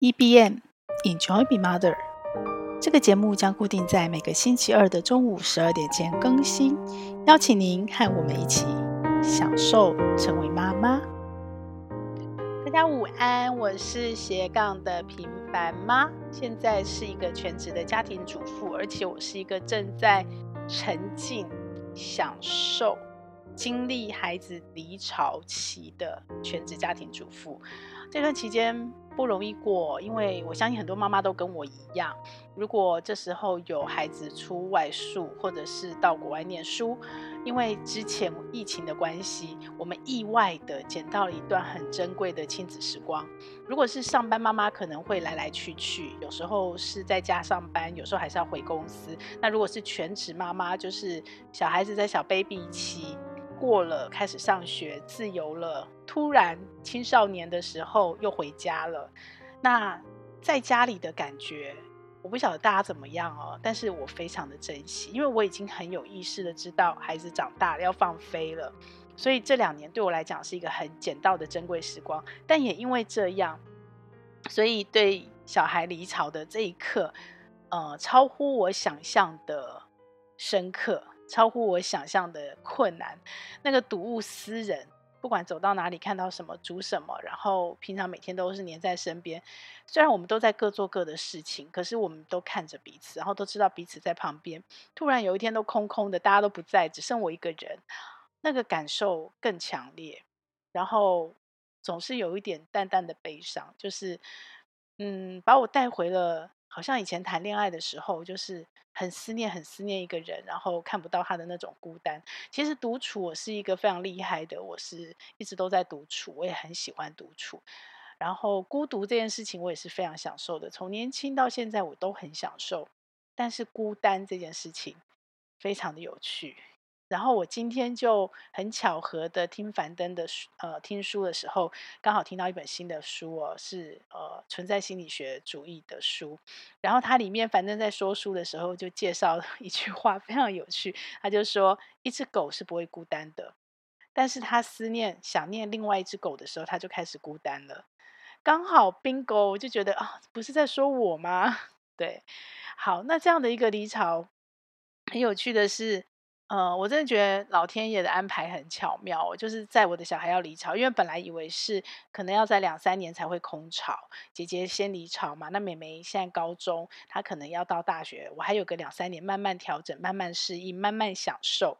EBM Enjoy Be Mother，这个节目将固定在每个星期二的中午十二点前更新，邀请您和我们一起享受成为妈妈。大家午安，我是斜杠的平凡妈，现在是一个全职的家庭主妇，而且我是一个正在沉浸、享受、经历孩子离巢期的全职家庭主妇。这段期间。不容易过，因为我相信很多妈妈都跟我一样。如果这时候有孩子出外宿，或者是到国外念书，因为之前疫情的关系，我们意外的捡到了一段很珍贵的亲子时光。如果是上班妈妈，可能会来来去去，有时候是在家上班，有时候还是要回公司。那如果是全职妈妈，就是小孩子在小 baby 期。过了，开始上学，自由了。突然青少年的时候又回家了。那在家里的感觉，我不晓得大家怎么样哦。但是我非常的珍惜，因为我已经很有意识的知道孩子长大了要放飞了。所以这两年对我来讲是一个很捡到的珍贵时光。但也因为这样，所以对小孩离巢的这一刻，呃，超乎我想象的深刻。超乎我想象的困难，那个睹物思人，不管走到哪里看到什么煮什么，然后平常每天都是黏在身边。虽然我们都在各做各的事情，可是我们都看着彼此，然后都知道彼此在旁边。突然有一天都空空的，大家都不在，只剩我一个人，那个感受更强烈。然后总是有一点淡淡的悲伤，就是嗯，把我带回了。好像以前谈恋爱的时候，就是很思念、很思念一个人，然后看不到他的那种孤单。其实独处，我是一个非常厉害的，我是一直都在独处，我也很喜欢独处。然后孤独这件事情，我也是非常享受的，从年轻到现在，我都很享受。但是孤单这件事情，非常的有趣。然后我今天就很巧合的听樊登的书，呃，听书的时候，刚好听到一本新的书哦，是呃存在心理学主义的书。然后它里面樊登在说书的时候就介绍一句话，非常有趣。他就说，一只狗是不会孤单的，但是他思念、想念另外一只狗的时候，他就开始孤单了。刚好 bingo，我就觉得啊，不是在说我吗？对，好，那这样的一个离巢，很有趣的是。呃，我真的觉得老天爷的安排很巧妙。就是在我的小孩要离巢，因为本来以为是可能要在两三年才会空巢，姐姐先离巢嘛。那妹妹现在高中，她可能要到大学，我还有个两三年慢慢调整、慢慢适应、慢慢享受。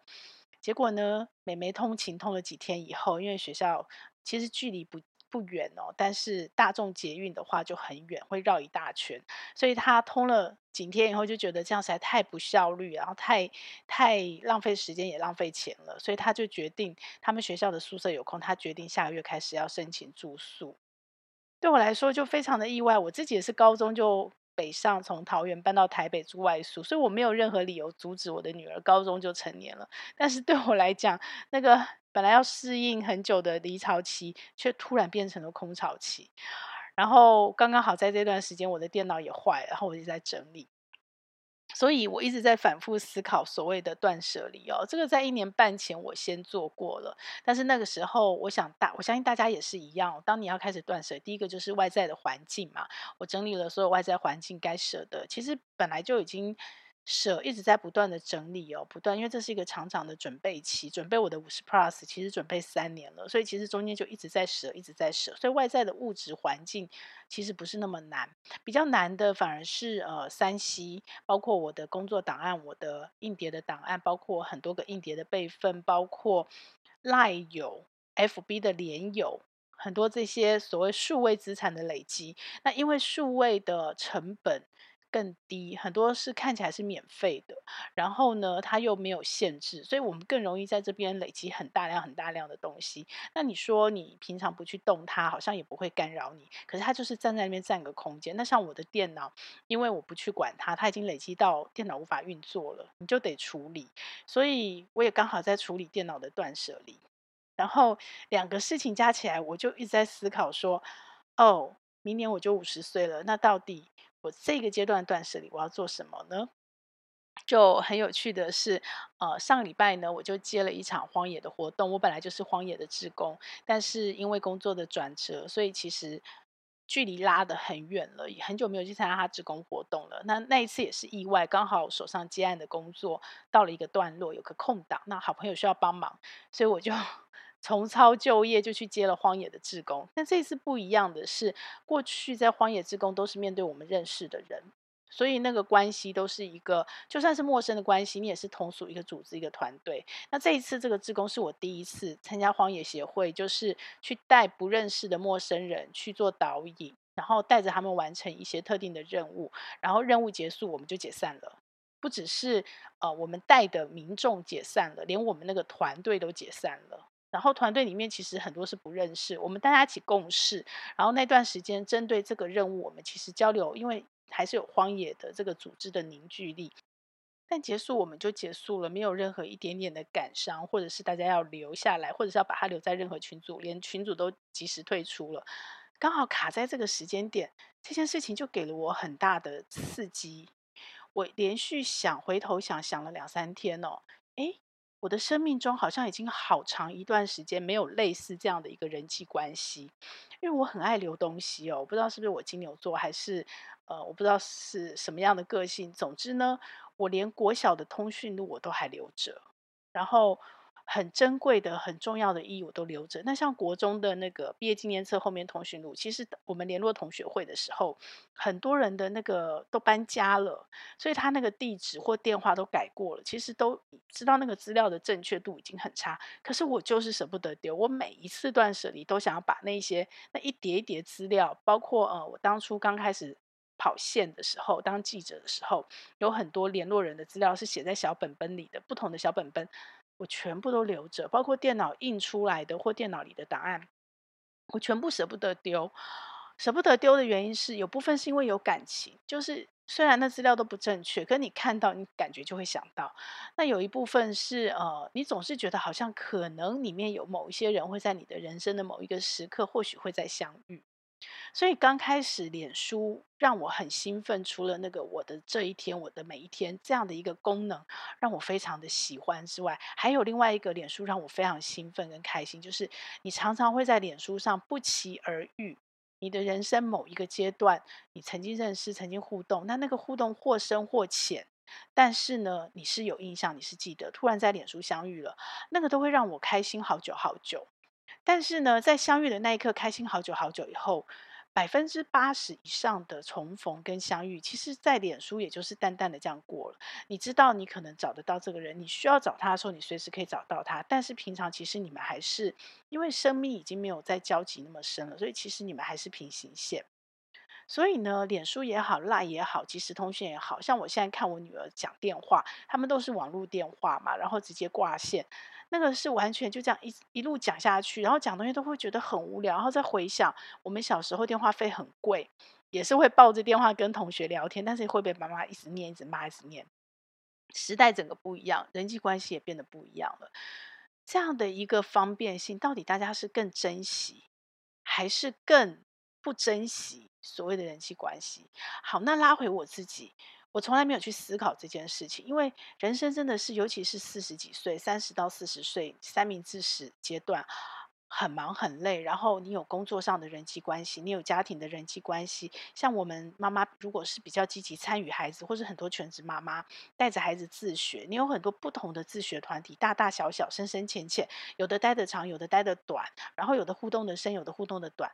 结果呢，妹妹通勤通了几天以后，因为学校其实距离不。不远哦，但是大众捷运的话就很远，会绕一大圈，所以他通了几天以后就觉得这样实在太不效率，然后太太浪费时间也浪费钱了，所以他就决定他们学校的宿舍有空，他决定下个月开始要申请住宿。对我来说就非常的意外，我自己也是高中就北上，从桃园搬到台北住外宿，所以我没有任何理由阻止我的女儿高中就成年了。但是对我来讲，那个。本来要适应很久的离巢期，却突然变成了空巢期。然后刚刚好在这段时间，我的电脑也坏了，然后我就在整理。所以我一直在反复思考所谓的断舍离哦。这个在一年半前我先做过了，但是那个时候我想大，我相信大家也是一样。当你要开始断舍，第一个就是外在的环境嘛。我整理了所有外在环境该舍的，其实本来就已经。舍一直在不断的整理哦，不断，因为这是一个长长的准备期，准备我的五十 plus，其实准备三年了，所以其实中间就一直在舍，一直在舍，所以外在的物质环境其实不是那么难，比较难的反而是呃三 C，包括我的工作档案，我的硬碟的档案，包括很多个硬碟的备份，包括 LINE 有 FB 的连友，很多这些所谓数位资产的累积，那因为数位的成本。更低，很多是看起来是免费的，然后呢，它又没有限制，所以我们更容易在这边累积很大量、很大量的东西。那你说你平常不去动它，好像也不会干扰你，可是它就是站在那边占个空间。那像我的电脑，因为我不去管它，它已经累积到电脑无法运作了，你就得处理。所以我也刚好在处理电脑的断舍离，然后两个事情加起来，我就一直在思考说，哦，明年我就五十岁了，那到底？我这个阶段断舍离，我要做什么呢？就很有趣的是，呃，上礼拜呢，我就接了一场荒野的活动。我本来就是荒野的职工，但是因为工作的转折，所以其实距离拉得很远了，也很久没有去参加他职工活动了。那那一次也是意外，刚好手上接案的工作到了一个段落，有个空档，那好朋友需要帮忙，所以我就重操旧业，就去接了荒野的志工。但这次不一样的是，过去在荒野志工都是面对我们认识的人。所以那个关系都是一个，就算是陌生的关系，你也是同属一个组织、一个团队。那这一次这个志工是我第一次参加荒野协会，就是去带不认识的陌生人去做导引，然后带着他们完成一些特定的任务，然后任务结束我们就解散了。不只是呃我们带的民众解散了，连我们那个团队都解散了。然后团队里面其实很多是不认识，我们大家一起共事，然后那段时间针对这个任务，我们其实交流，因为。还是有荒野的这个组织的凝聚力，但结束我们就结束了，没有任何一点点的感伤，或者是大家要留下来，或者是要把它留在任何群组，连群组都及时退出了，刚好卡在这个时间点，这件事情就给了我很大的刺激。我连续想，回头想，想了两三天哦，诶，我的生命中好像已经好长一段时间没有类似这样的一个人际关系，因为我很爱留东西哦，我不知道是不是我金牛座还是。呃，我不知道是什么样的个性。总之呢，我连国小的通讯录我都还留着，然后很珍贵的、很重要的意义我都留着。那像国中的那个毕业纪念册后面通讯录，其实我们联络同学会的时候，很多人的那个都搬家了，所以他那个地址或电话都改过了。其实都知道那个资料的正确度已经很差，可是我就是舍不得丢。我每一次断舍离都想要把那些那一叠一叠资料，包括呃，我当初刚开始。跑线的时候，当记者的时候，有很多联络人的资料是写在小本本里的，不同的小本本，我全部都留着，包括电脑印出来的或电脑里的档案，我全部舍不得丢。舍不得丢的原因是，有部分是因为有感情，就是虽然那资料都不正确，可你看到，你感觉就会想到。那有一部分是，呃，你总是觉得好像可能里面有某一些人会在你的人生的某一个时刻，或许会再相遇。所以刚开始，脸书让我很兴奋。除了那个我的这一天，我的每一天这样的一个功能，让我非常的喜欢之外，还有另外一个脸书让我非常兴奋跟开心，就是你常常会在脸书上不期而遇你的人生某一个阶段，你曾经认识、曾经互动，那那个互动或深或浅，但是呢，你是有印象，你是记得，突然在脸书相遇了，那个都会让我开心好久好久。但是呢，在相遇的那一刻，开心好久好久以后，百分之八十以上的重逢跟相遇，其实，在脸书也就是淡淡的这样过了。你知道，你可能找得到这个人，你需要找他的时候，你随时可以找到他。但是平常其实你们还是因为生命已经没有再交集那么深了，所以其实你们还是平行线。所以呢，脸书也好，LINE 也好，即时通讯也好，像我现在看我女儿讲电话，他们都是网络电话嘛，然后直接挂线。那个是完全就这样一一路讲下去，然后讲东西都会觉得很无聊，然后再回想我们小时候电话费很贵，也是会抱着电话跟同学聊天，但是会被妈妈一直念、一直骂、一直念。时代整个不一样，人际关系也变得不一样了。这样的一个方便性，到底大家是更珍惜，还是更不珍惜所谓的人际关系？好，那拉回我自己。我从来没有去思考这件事情，因为人生真的是，尤其是四十几岁、三十到四十岁三明治时阶段，很忙很累。然后你有工作上的人际关系，你有家庭的人际关系。像我们妈妈，如果是比较积极参与孩子，或是很多全职妈妈带着孩子自学，你有很多不同的自学团体，大大小小、深深浅浅，有的待得长，有的待得短，然后有的互动的深，有的互动的短。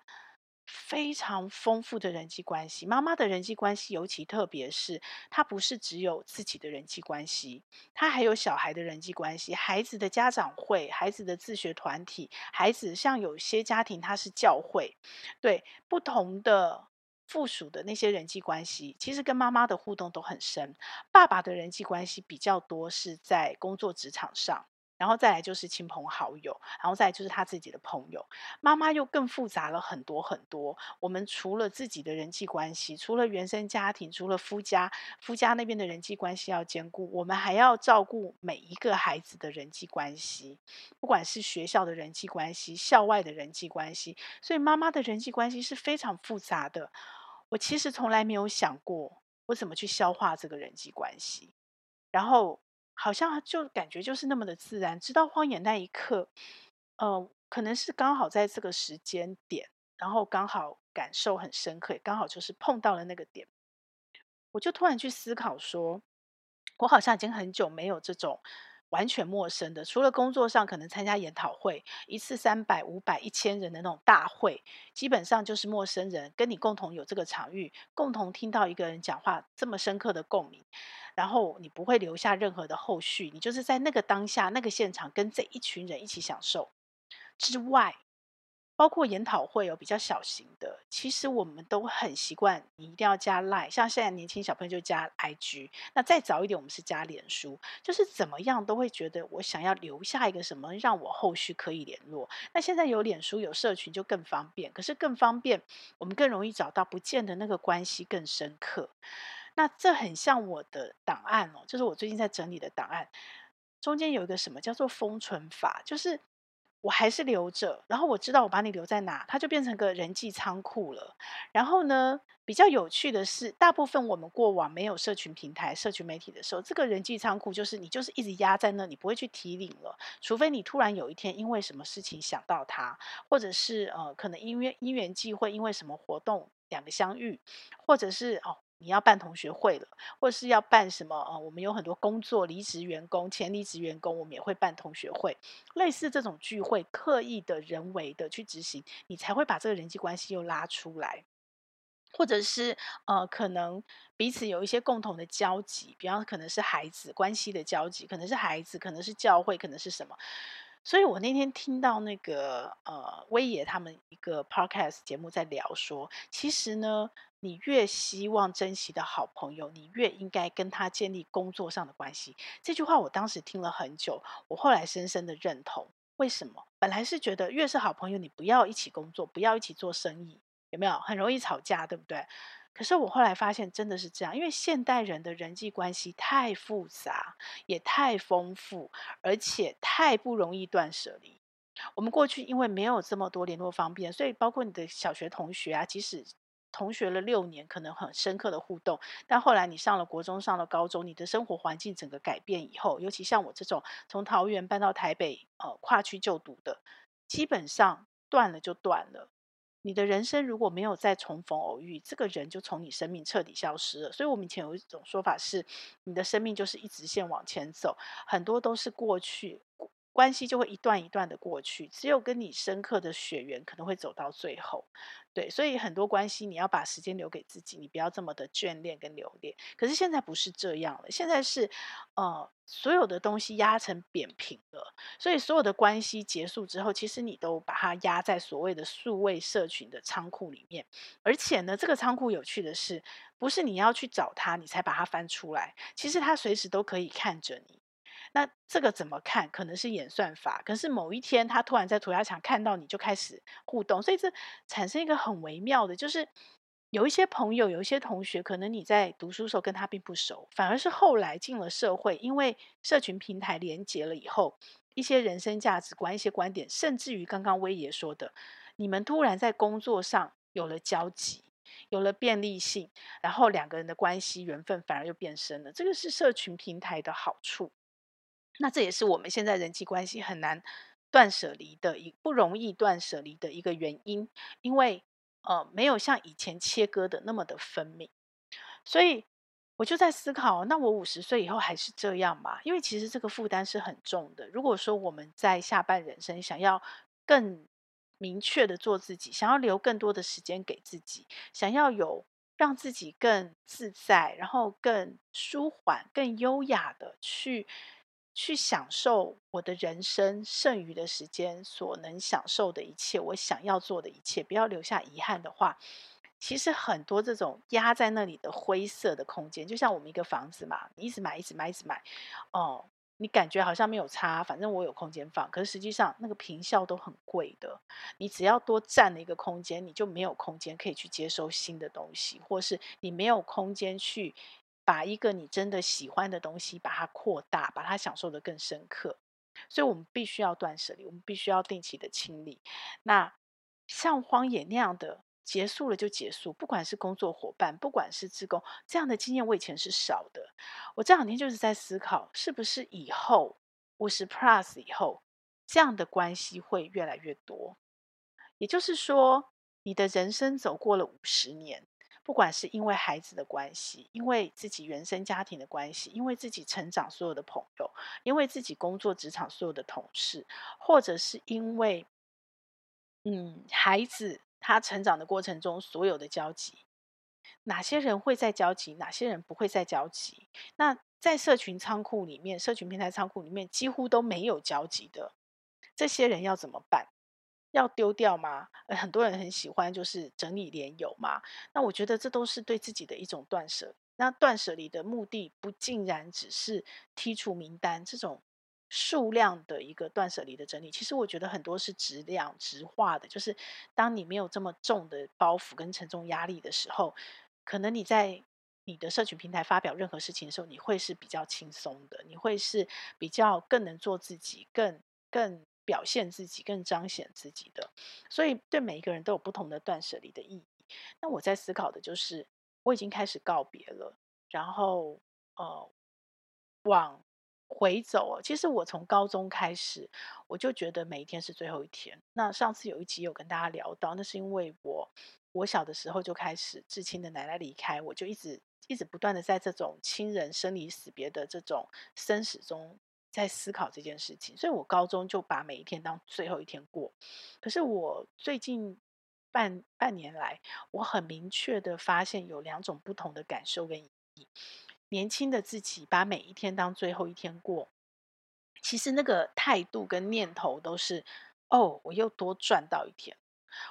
非常丰富的人际关系，妈妈的人际关系尤其特别是，她不是只有自己的人际关系，她还有小孩的人际关系，孩子的家长会，孩子的自学团体，孩子像有些家庭他是教会，对不同的附属的那些人际关系，其实跟妈妈的互动都很深。爸爸的人际关系比较多是在工作职场上。然后再来就是亲朋好友，然后再来就是他自己的朋友。妈妈又更复杂了很多很多。我们除了自己的人际关系，除了原生家庭，除了夫家，夫家那边的人际关系要兼顾，我们还要照顾每一个孩子的人际关系，不管是学校的人际关系，校外的人际关系。所以妈妈的人际关系是非常复杂的。我其实从来没有想过我怎么去消化这个人际关系，然后。好像就感觉就是那么的自然，直到荒野那一刻，呃，可能是刚好在这个时间点，然后刚好感受很深刻，也刚好就是碰到了那个点，我就突然去思考说，我好像已经很久没有这种。完全陌生的，除了工作上可能参加研讨会，一次三百、五百、一千人的那种大会，基本上就是陌生人跟你共同有这个场域，共同听到一个人讲话这么深刻的共鸣，然后你不会留下任何的后续，你就是在那个当下那个现场跟这一群人一起享受之外。包括研讨会有比较小型的，其实我们都很习惯，你一定要加 Line，像现在年轻小朋友就加 IG，那再早一点我们是加脸书，就是怎么样都会觉得我想要留下一个什么，让我后续可以联络。那现在有脸书有社群就更方便，可是更方便，我们更容易找到，不见得那个关系更深刻。那这很像我的档案哦，就是我最近在整理的档案，中间有一个什么叫做封存法，就是。我还是留着，然后我知道我把你留在哪，它就变成个人际仓库了。然后呢，比较有趣的是，大部分我们过往没有社群平台、社群媒体的时候，这个人际仓库就是你就是一直压在那，你不会去提领了，除非你突然有一天因为什么事情想到它，或者是呃，可能因为因缘际会，因为什么活动两个相遇，或者是哦。你要办同学会了，或是要办什么？呃，我们有很多工作离职员工、前离职员工，我们也会办同学会，类似这种聚会，刻意的人为的去执行，你才会把这个人际关系又拉出来，或者是呃，可能彼此有一些共同的交集，比方可能是孩子关系的交集，可能是孩子，可能是教会，可能是什么。所以我那天听到那个呃威爷他们一个 podcast 节目在聊说，其实呢，你越希望珍惜的好朋友，你越应该跟他建立工作上的关系。这句话我当时听了很久，我后来深深的认同。为什么？本来是觉得越是好朋友，你不要一起工作，不要一起做生意，有没有？很容易吵架，对不对？可是我后来发现，真的是这样，因为现代人的人际关系太复杂，也太丰富，而且太不容易断舍离。我们过去因为没有这么多联络方便，所以包括你的小学同学啊，即使同学了六年，可能很深刻的互动，但后来你上了国中，上了高中，你的生活环境整个改变以后，尤其像我这种从桃园搬到台北，呃，跨区就读的，基本上断了就断了。你的人生如果没有再重逢偶遇，这个人就从你生命彻底消失了。所以，我们以前有一种说法是，你的生命就是一直线往前走，很多都是过去。关系就会一段一段的过去，只有跟你深刻的血缘可能会走到最后，对，所以很多关系你要把时间留给自己，你不要这么的眷恋跟留恋。可是现在不是这样了，现在是，呃，所有的东西压成扁平了，所以所有的关系结束之后，其实你都把它压在所谓的数位社群的仓库里面，而且呢，这个仓库有趣的是，不是你要去找它，你才把它翻出来，其实它随时都可以看着你。那这个怎么看？可能是演算法，可是某一天他突然在涂鸦墙看到你就开始互动，所以这产生一个很微妙的，就是有一些朋友、有一些同学，可能你在读书时候跟他并不熟，反而是后来进了社会，因为社群平台连接了以后，一些人生价值观、一些观点，甚至于刚刚威爷说的，你们突然在工作上有了交集，有了便利性，然后两个人的关系缘分反而又变深了，这个是社群平台的好处。那这也是我们现在人际关系很难断舍离的一不容易断舍离的一个原因，因为呃没有像以前切割的那么的分明，所以我就在思考，那我五十岁以后还是这样吗？因为其实这个负担是很重的。如果说我们在下半人生想要更明确的做自己，想要留更多的时间给自己，想要有让自己更自在，然后更舒缓、更优雅的去。去享受我的人生剩余的时间所能享受的一切，我想要做的一切，不要留下遗憾的话，其实很多这种压在那里的灰色的空间，就像我们一个房子嘛，你一直买，一直买，一直买，哦，你感觉好像没有差，反正我有空间放，可是实际上那个坪效都很贵的，你只要多占了一个空间，你就没有空间可以去接收新的东西，或是你没有空间去。把一个你真的喜欢的东西，把它扩大，把它享受得更深刻。所以，我们必须要断舍离，我们必须要定期的清理。那像荒野那样的结束了就结束，不管是工作伙伴，不管是志工，这样的经验我以前是少的。我这两天就是在思考，是不是以后五十 plus 以后，这样的关系会越来越多。也就是说，你的人生走过了五十年，不管是因为孩子的关系，因为自己原生家庭的关系，因为自己成长所有的朋友，因为自己工作职场所有的同事，或者是因为，嗯，孩子他成长的过程中所有的交集，哪些人会在交集，哪些人不会在交集？那在社群仓库里面，社群平台仓库里面几乎都没有交集的，这些人要怎么办？要丢掉吗？很多人很喜欢就是整理连友嘛。那我觉得这都是对自己的一种断舍。那断舍离的目的不竟然只是剔除名单这种数量的一个断舍离的整理。其实我觉得很多是质量、质化的，就是当你没有这么重的包袱跟沉重压力的时候，可能你在。你的社群平台发表任何事情的时候，你会是比较轻松的，你会是比较更能做自己，更更表现自己，更彰显自己的。所以，对每一个人都有不同的断舍离的意义。那我在思考的就是，我已经开始告别了，然后呃，往回走。其实我从高中开始，我就觉得每一天是最后一天。那上次有一集有跟大家聊到，那是因为我我小的时候就开始至亲的奶奶离开，我就一直。一直不断的在这种亲人生离死别的这种生死中，在思考这件事情，所以我高中就把每一天当最后一天过。可是我最近半半年来，我很明确的发现有两种不同的感受跟意义。年轻的自己把每一天当最后一天过，其实那个态度跟念头都是：哦，我又多赚到一天，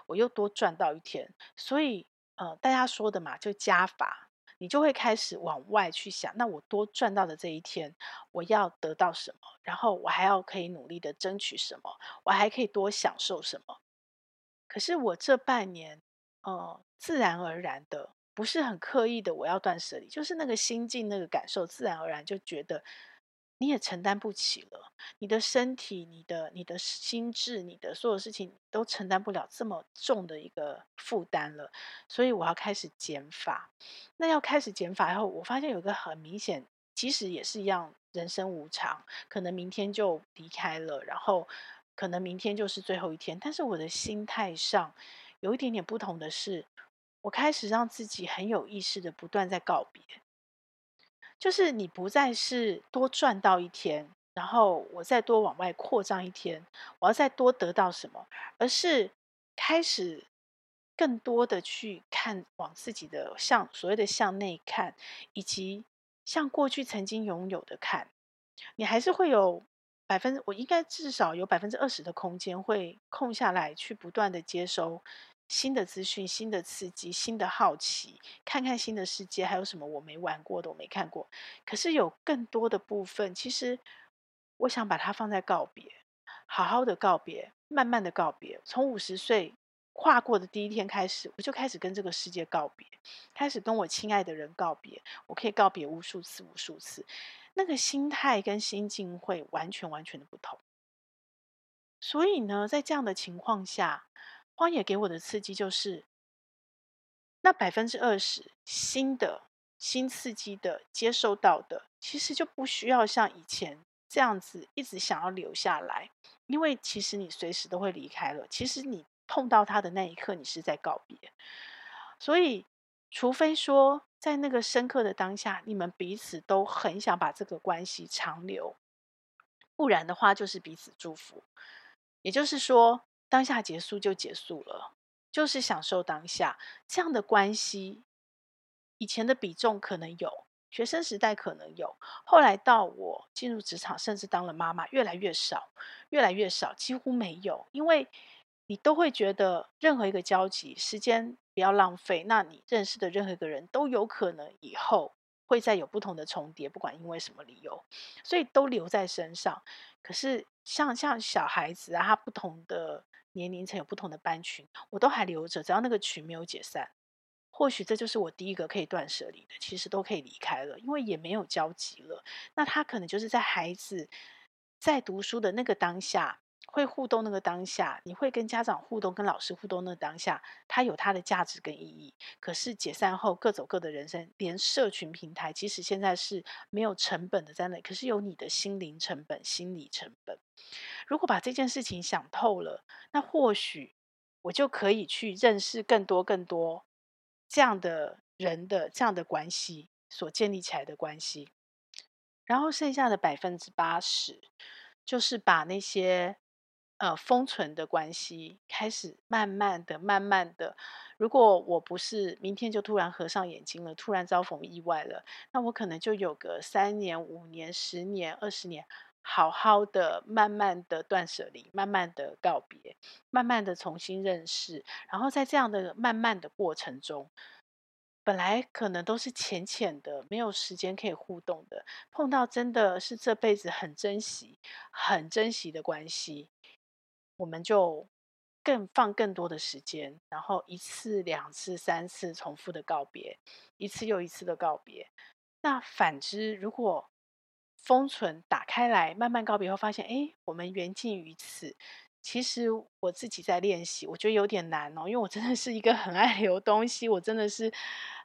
我又多赚到一天。所以呃，大家说的嘛，就加法。你就会开始往外去想，那我多赚到的这一天，我要得到什么？然后我还要可以努力的争取什么？我还可以多享受什么？可是我这半年，呃，自然而然的，不是很刻意的，我要断舍离，就是那个心境、那个感受，自然而然就觉得。你也承担不起了，你的身体、你的、你的心智、你的所有事情都承担不了这么重的一个负担了，所以我要开始减法。那要开始减法以后，我发现有一个很明显，其实也是一样，人生无常，可能明天就离开了，然后可能明天就是最后一天。但是我的心态上有一点点不同的是，我开始让自己很有意识的不断在告别。就是你不再是多赚到一天，然后我再多往外扩张一天，我要再多得到什么，而是开始更多的去看往自己的向所谓的向内看，以及向过去曾经拥有的看，你还是会有百分，我应该至少有百分之二十的空间会空下来，去不断的接收。新的资讯、新的刺激、新的好奇，看看新的世界还有什么我没玩过的、我没看过。可是有更多的部分，其实我想把它放在告别，好好的告别，慢慢的告别。从五十岁跨过的第一天开始，我就开始跟这个世界告别，开始跟我亲爱的人告别。我可以告别无数次、无数次，那个心态跟心境会完全完全的不同。所以呢，在这样的情况下。荒野给我的刺激就是，那百分之二十新的、新刺激的接受到的，其实就不需要像以前这样子一直想要留下来，因为其实你随时都会离开了。其实你碰到他的那一刻，你是在告别。所以，除非说在那个深刻的当下，你们彼此都很想把这个关系长留，不然的话就是彼此祝福。也就是说。当下结束就结束了，就是享受当下这样的关系。以前的比重可能有，学生时代可能有，后来到我进入职场，甚至当了妈妈，越来越少，越来越少，几乎没有。因为你都会觉得任何一个交集，时间不要浪费。那你认识的任何一个人都有可能以后会再有不同的重叠，不管因为什么理由，所以都留在身上。可是像像小孩子啊，他不同的。年龄层有不同的班群，我都还留着，只要那个群没有解散，或许这就是我第一个可以断舍离的。其实都可以离开了，因为也没有交集了。那他可能就是在孩子在读书的那个当下，会互动那个当下，你会跟家长互动、跟老师互动那个当下，它有它的价值跟意义。可是解散后各走各的人生，连社群平台其实现在是没有成本的在那，可是有你的心灵成本、心理成本。如果把这件事情想透了，那或许我就可以去认识更多更多这样的人的这样的关系所建立起来的关系。然后剩下的百分之八十，就是把那些呃封存的关系开始慢慢的、慢慢的。如果我不是明天就突然合上眼睛了，突然遭逢意外了，那我可能就有个三年、五年、十年、二十年，好好的、慢慢的断舍离，慢慢的告别，慢慢的重新认识。然后在这样的慢慢的过程中，本来可能都是浅浅的，没有时间可以互动的，碰到真的是这辈子很珍惜、很珍惜的关系，我们就。更放更多的时间，然后一次、两次、三次重复的告别，一次又一次的告别。那反之，如果封存打开来，慢慢告别后，发现哎，我们缘尽于此。其实我自己在练习，我觉得有点难哦，因为我真的是一个很爱留东西，我真的是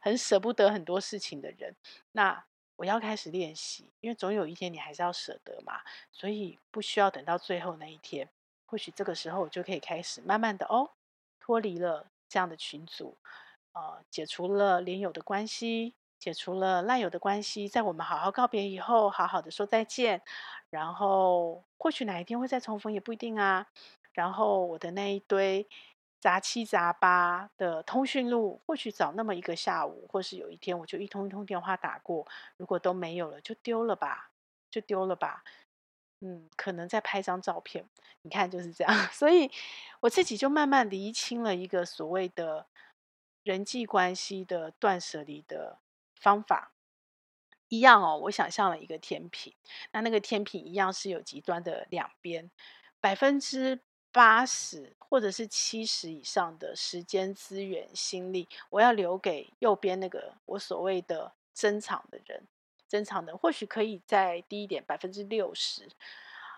很舍不得很多事情的人。那我要开始练习，因为总有一天你还是要舍得嘛，所以不需要等到最后那一天。或许这个时候我就可以开始慢慢的哦，脱离了这样的群组，呃，解除了连友的关系，解除了赖友的关系，在我们好好告别以后，好好的说再见，然后或许哪一天会再重逢也不一定啊。然后我的那一堆杂七杂八的通讯录，或许找那么一个下午，或是有一天我就一通一通电话打过，如果都没有了，就丢了吧，就丢了吧。嗯，可能再拍张照片，你看就是这样。所以我自己就慢慢厘清了一个所谓的人际关系的断舍离的方法。一样哦，我想象了一个天平，那那个天平一样是有极端的两边，百分之八十或者是七十以上的时间、资源、心力，我要留给右边那个我所谓的珍藏的人。珍藏的或许可以再低一点，百分之六十。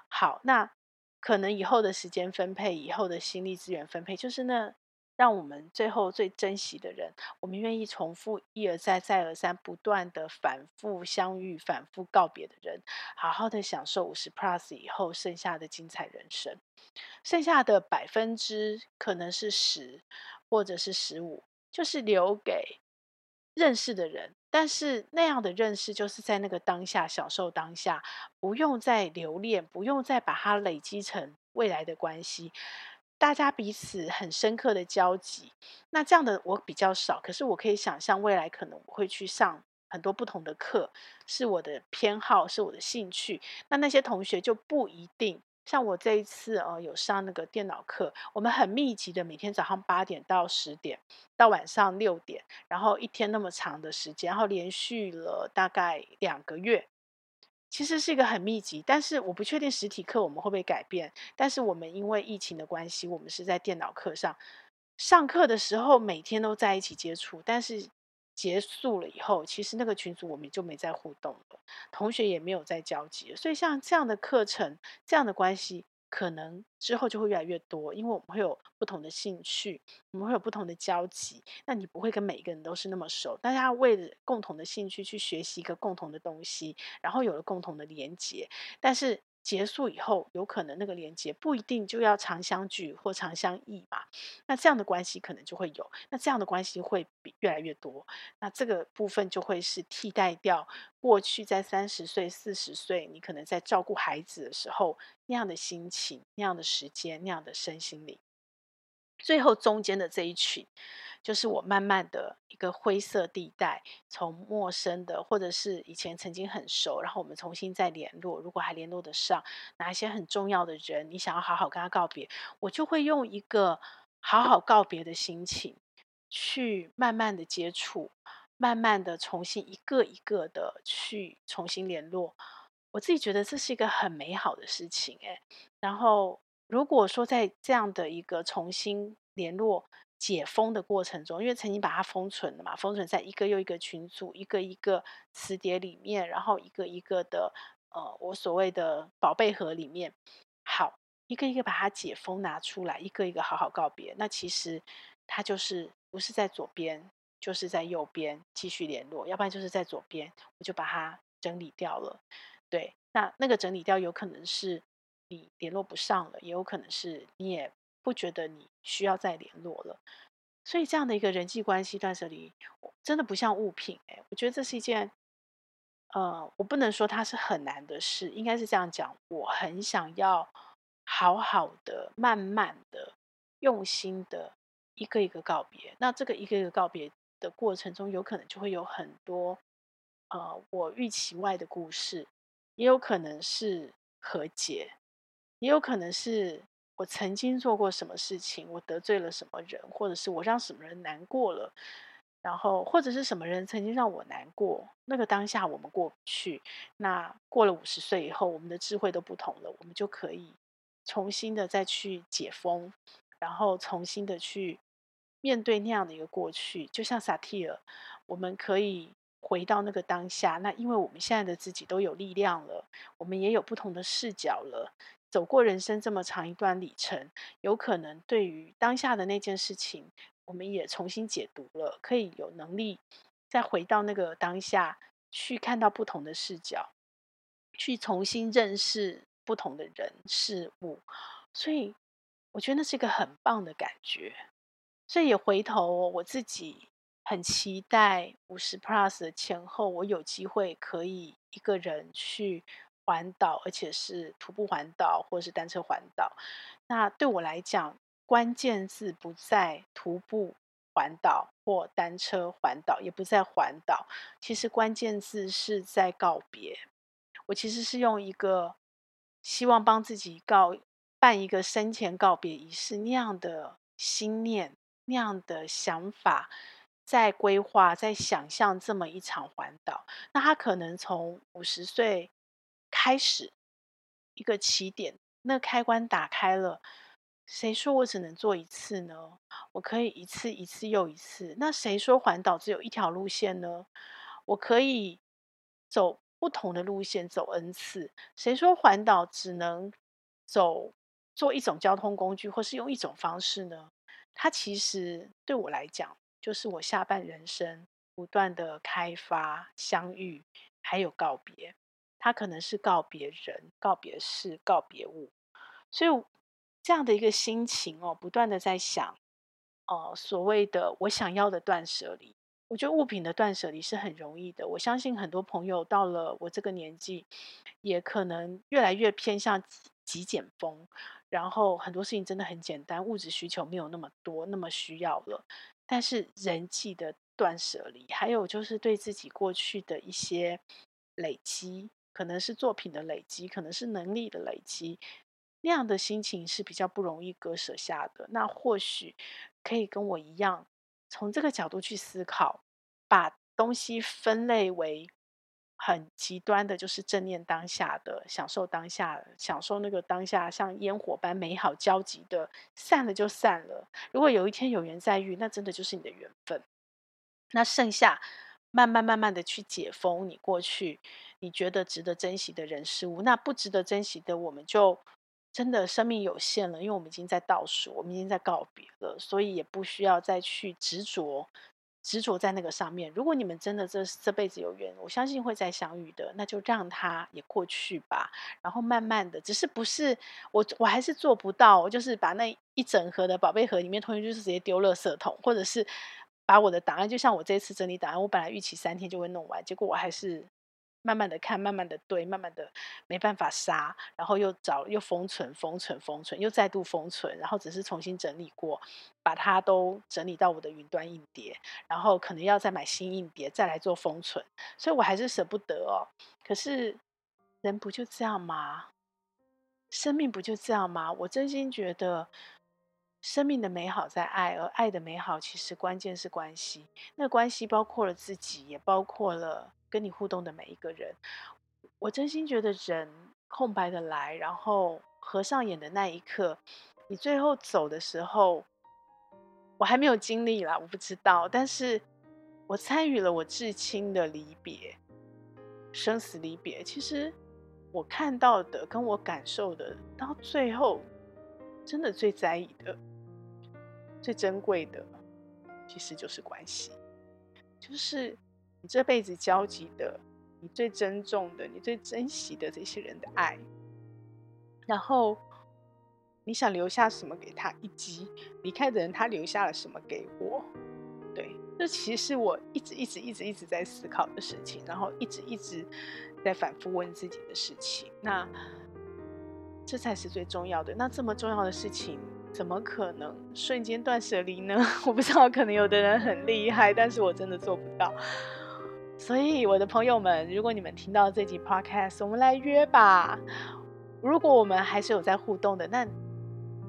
好，那可能以后的时间分配，以后的心力资源分配，就是那让我们最后最珍惜的人，我们愿意重复一而再、再而三、不断的反复相遇、反复告别的人，好好的享受五十 plus 以后剩下的精彩人生。剩下的百分之可能是十，或者是十五，就是留给认识的人。但是那样的认识，就是在那个当下享受当下，不用再留恋，不用再把它累积成未来的关系。大家彼此很深刻的交集，那这样的我比较少，可是我可以想象未来可能会去上很多不同的课，是我的偏好，是我的兴趣。那那些同学就不一定。像我这一次呃有上那个电脑课，我们很密集的，每天早上八点到十点，到晚上六点，然后一天那么长的时间，然后连续了大概两个月，其实是一个很密集。但是我不确定实体课我们会不会改变，但是我们因为疫情的关系，我们是在电脑课上上课的时候，每天都在一起接触，但是。结束了以后，其实那个群组我们就没再互动了，同学也没有再交集，所以像这样的课程，这样的关系，可能之后就会越来越多，因为我们会有不同的兴趣，我们会有不同的交集。那你不会跟每一个人都是那么熟，大家为了共同的兴趣去学习一个共同的东西，然后有了共同的连结，但是。结束以后，有可能那个连接不一定就要长相聚或长相忆嘛？那这样的关系可能就会有，那这样的关系会比越来越多。那这个部分就会是替代掉过去在三十岁、四十岁，你可能在照顾孩子的时候那样的心情、那样的时间、那样的身心灵。最后中间的这一群。就是我慢慢的一个灰色地带，从陌生的，或者是以前曾经很熟，然后我们重新再联络，如果还联络得上，哪一些很重要的人，你想要好好跟他告别，我就会用一个好好告别的心情，去慢慢的接触，慢慢的重新一个一个的去重新联络。我自己觉得这是一个很美好的事情，诶，然后如果说在这样的一个重新联络。解封的过程中，因为曾经把它封存了嘛，封存在一个又一个群组、一个一个磁碟里面，然后一个一个的呃，我所谓的宝贝盒里面，好，一个一个把它解封拿出来，一个一个好好告别。那其实它就是不是在左边，就是在右边继续联络，要不然就是在左边，我就把它整理掉了。对，那那个整理掉有可能是你联络不上了，也有可能是你也。不觉得你需要再联络了。所以这样的一个人际关系断舍离，真的不像物品哎，我觉得这是一件，呃，我不能说它是很难的事，应该是这样讲。我很想要好好的、慢慢的、用心的一个一个告别。那这个一个一个告别的过程中，有可能就会有很多，呃，我预期外的故事，也有可能是和解，也有可能是。我曾经做过什么事情？我得罪了什么人，或者是我让什么人难过了？然后或者是什么人曾经让我难过？那个当下我们过不去。那过了五十岁以后，我们的智慧都不同了，我们就可以重新的再去解封，然后重新的去面对那样的一个过去。就像萨提尔，我们可以回到那个当下。那因为我们现在的自己都有力量了，我们也有不同的视角了。走过人生这么长一段里程，有可能对于当下的那件事情，我们也重新解读了，可以有能力再回到那个当下，去看到不同的视角，去重新认识不同的人事物。所以我觉得那是一个很棒的感觉。所以也回头我自己很期待五十 plus 的前后，我有机会可以一个人去。环岛，而且是徒步环岛或是单车环岛。那对我来讲，关键字不在徒步环岛或单车环岛，也不在环岛。其实关键字是在告别。我其实是用一个希望帮自己告办一个生前告别仪式那样的心念、那样的想法，在规划、在想象这么一场环岛。那他可能从五十岁。开始一个起点，那开关打开了。谁说我只能做一次呢？我可以一次一次又一次。那谁说环岛只有一条路线呢？我可以走不同的路线，走 N 次。谁说环岛只能走做一种交通工具，或是用一种方式呢？它其实对我来讲，就是我下半人生不断的开发、相遇，还有告别。他可能是告别人、告别事、告别物，所以这样的一个心情哦，不断的在想，呃，所谓的我想要的断舍离，我觉得物品的断舍离是很容易的。我相信很多朋友到了我这个年纪，也可能越来越偏向极简风，然后很多事情真的很简单，物质需求没有那么多，那么需要了。但是人际的断舍离，还有就是对自己过去的一些累积。可能是作品的累积，可能是能力的累积，那样的心情是比较不容易割舍下的。那或许可以跟我一样，从这个角度去思考，把东西分类为很极端的，就是正念当下的，享受当下，享受那个当下像烟火般美好交集的，散了就散了。如果有一天有缘再遇，那真的就是你的缘分。那剩下。慢慢慢慢的去解封你过去你觉得值得珍惜的人事物，那不值得珍惜的，我们就真的生命有限了，因为我们已经在倒数，我们已经在告别了，所以也不需要再去执着执着在那个上面。如果你们真的这这辈子有缘，我相信会再相遇的，那就让它也过去吧。然后慢慢的，只是不是我我还是做不到，就是把那一整盒的宝贝盒里面，通通就是直接丢垃圾桶，或者是。把我的档案，就像我这次整理档案，我本来预期三天就会弄完，结果我还是慢慢的看，慢慢的堆，慢慢的没办法杀，然后又找又封存、封存、封存，又再度封存，然后只是重新整理过，把它都整理到我的云端硬碟，然后可能要再买新硬碟再来做封存，所以我还是舍不得哦。可是人不就这样吗？生命不就这样吗？我真心觉得。生命的美好在爱，而爱的美好其实关键是关系。那关系包括了自己，也包括了跟你互动的每一个人。我真心觉得人空白的来，然后合上眼的那一刻，你最后走的时候，我还没有经历啦，我不知道。但是我参与了我至亲的离别，生死离别。其实我看到的，跟我感受的，到最后真的最在意的。最珍贵的，其实就是关系，就是你这辈子交集的，你最珍重的，你最珍惜的这些人的爱。然后，你想留下什么给他，以及离开的人他留下了什么给我？对，这其实是我一直一直一直一直在思考的事情，然后一直一直在反复问自己的事情。那这才是最重要的。那这么重要的事情，怎么可能瞬间断舍离呢？我不知道，可能有的人很厉害，但是我真的做不到。所以，我的朋友们，如果你们听到这集 Podcast，我们来约吧。如果我们还是有在互动的，那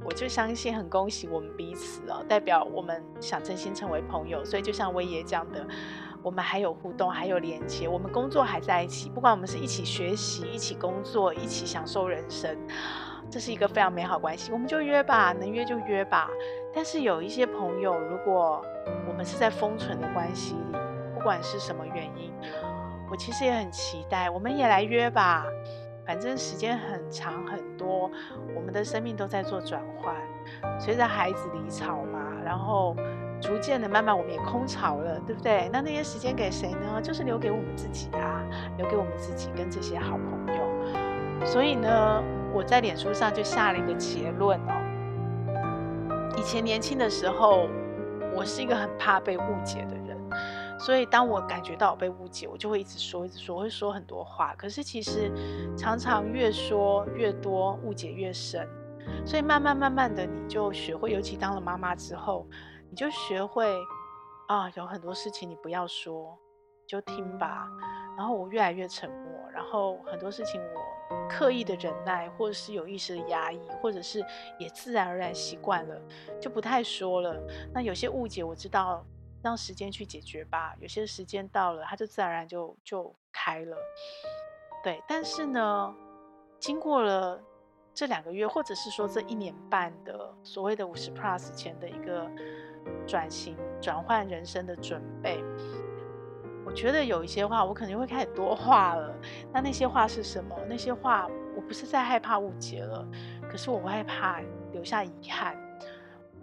我就相信，很恭喜我们彼此哦，代表我们想真心成为朋友。所以，就像威爷讲的，我们还有互动，还有连接，我们工作还在一起，不管我们是一起学习、一起工作、一起享受人生，这是一个非常美好关系。我们就约吧，能约就约吧。但是有一些朋友，如果我们是在封存的关系里，不管是什么原因，我其实也很期待，我们也来约吧。反正时间很长很多，我们的生命都在做转换，随着孩子离巢嘛，然后逐渐的慢慢我们也空巢了，对不对？那那些时间给谁呢？就是留给我们自己啊，留给我们自己跟这些好朋友。所以呢，我在脸书上就下了一个结论哦。以前年轻的时候，我是一个很怕被误解的人。所以，当我感觉到我被误解，我就会一直说，一直说，我会说很多话。可是，其实常常越说越多，误解越深。所以，慢慢慢慢的，你就学会，尤其当了妈妈之后，你就学会啊，有很多事情你不要说，就听吧。然后我越来越沉默，然后很多事情我刻意的忍耐，或者是有意识的压抑，或者是也自然而然习惯了，就不太说了。那有些误解，我知道。让时间去解决吧，有些时间到了，它就自然而然就就开了。对，但是呢，经过了这两个月，或者是说这一年半的所谓的五十 plus 前的一个转型、转换人生的准备，觉得有一些话我可能会开始多话了。那那些话是什么？那些话我不是在害怕误解了，可是我害怕留下遗憾。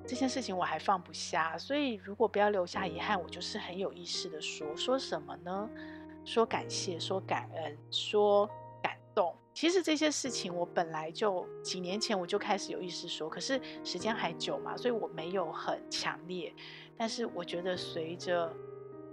这件事情我还放不下，所以如果不要留下遗憾，我就是很有意识的说，说什么呢？说感谢，说感恩，说感动。其实这些事情我本来就几年前我就开始有意识说，可是时间还久嘛，所以我没有很强烈。但是我觉得随着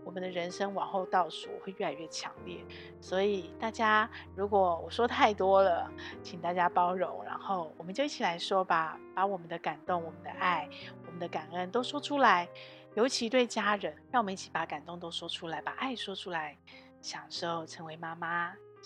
我们的人生往后倒数会越来越强烈，所以大家如果我说太多了，请大家包容，然后我们就一起来说吧，把我们的感动、我们的爱、我们的感恩都说出来，尤其对家人，让我们一起把感动都说出来，把爱说出来，享受成为妈妈。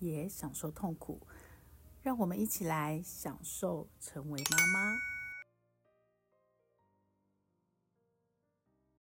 也享受痛苦，让我们一起来享受成为妈妈。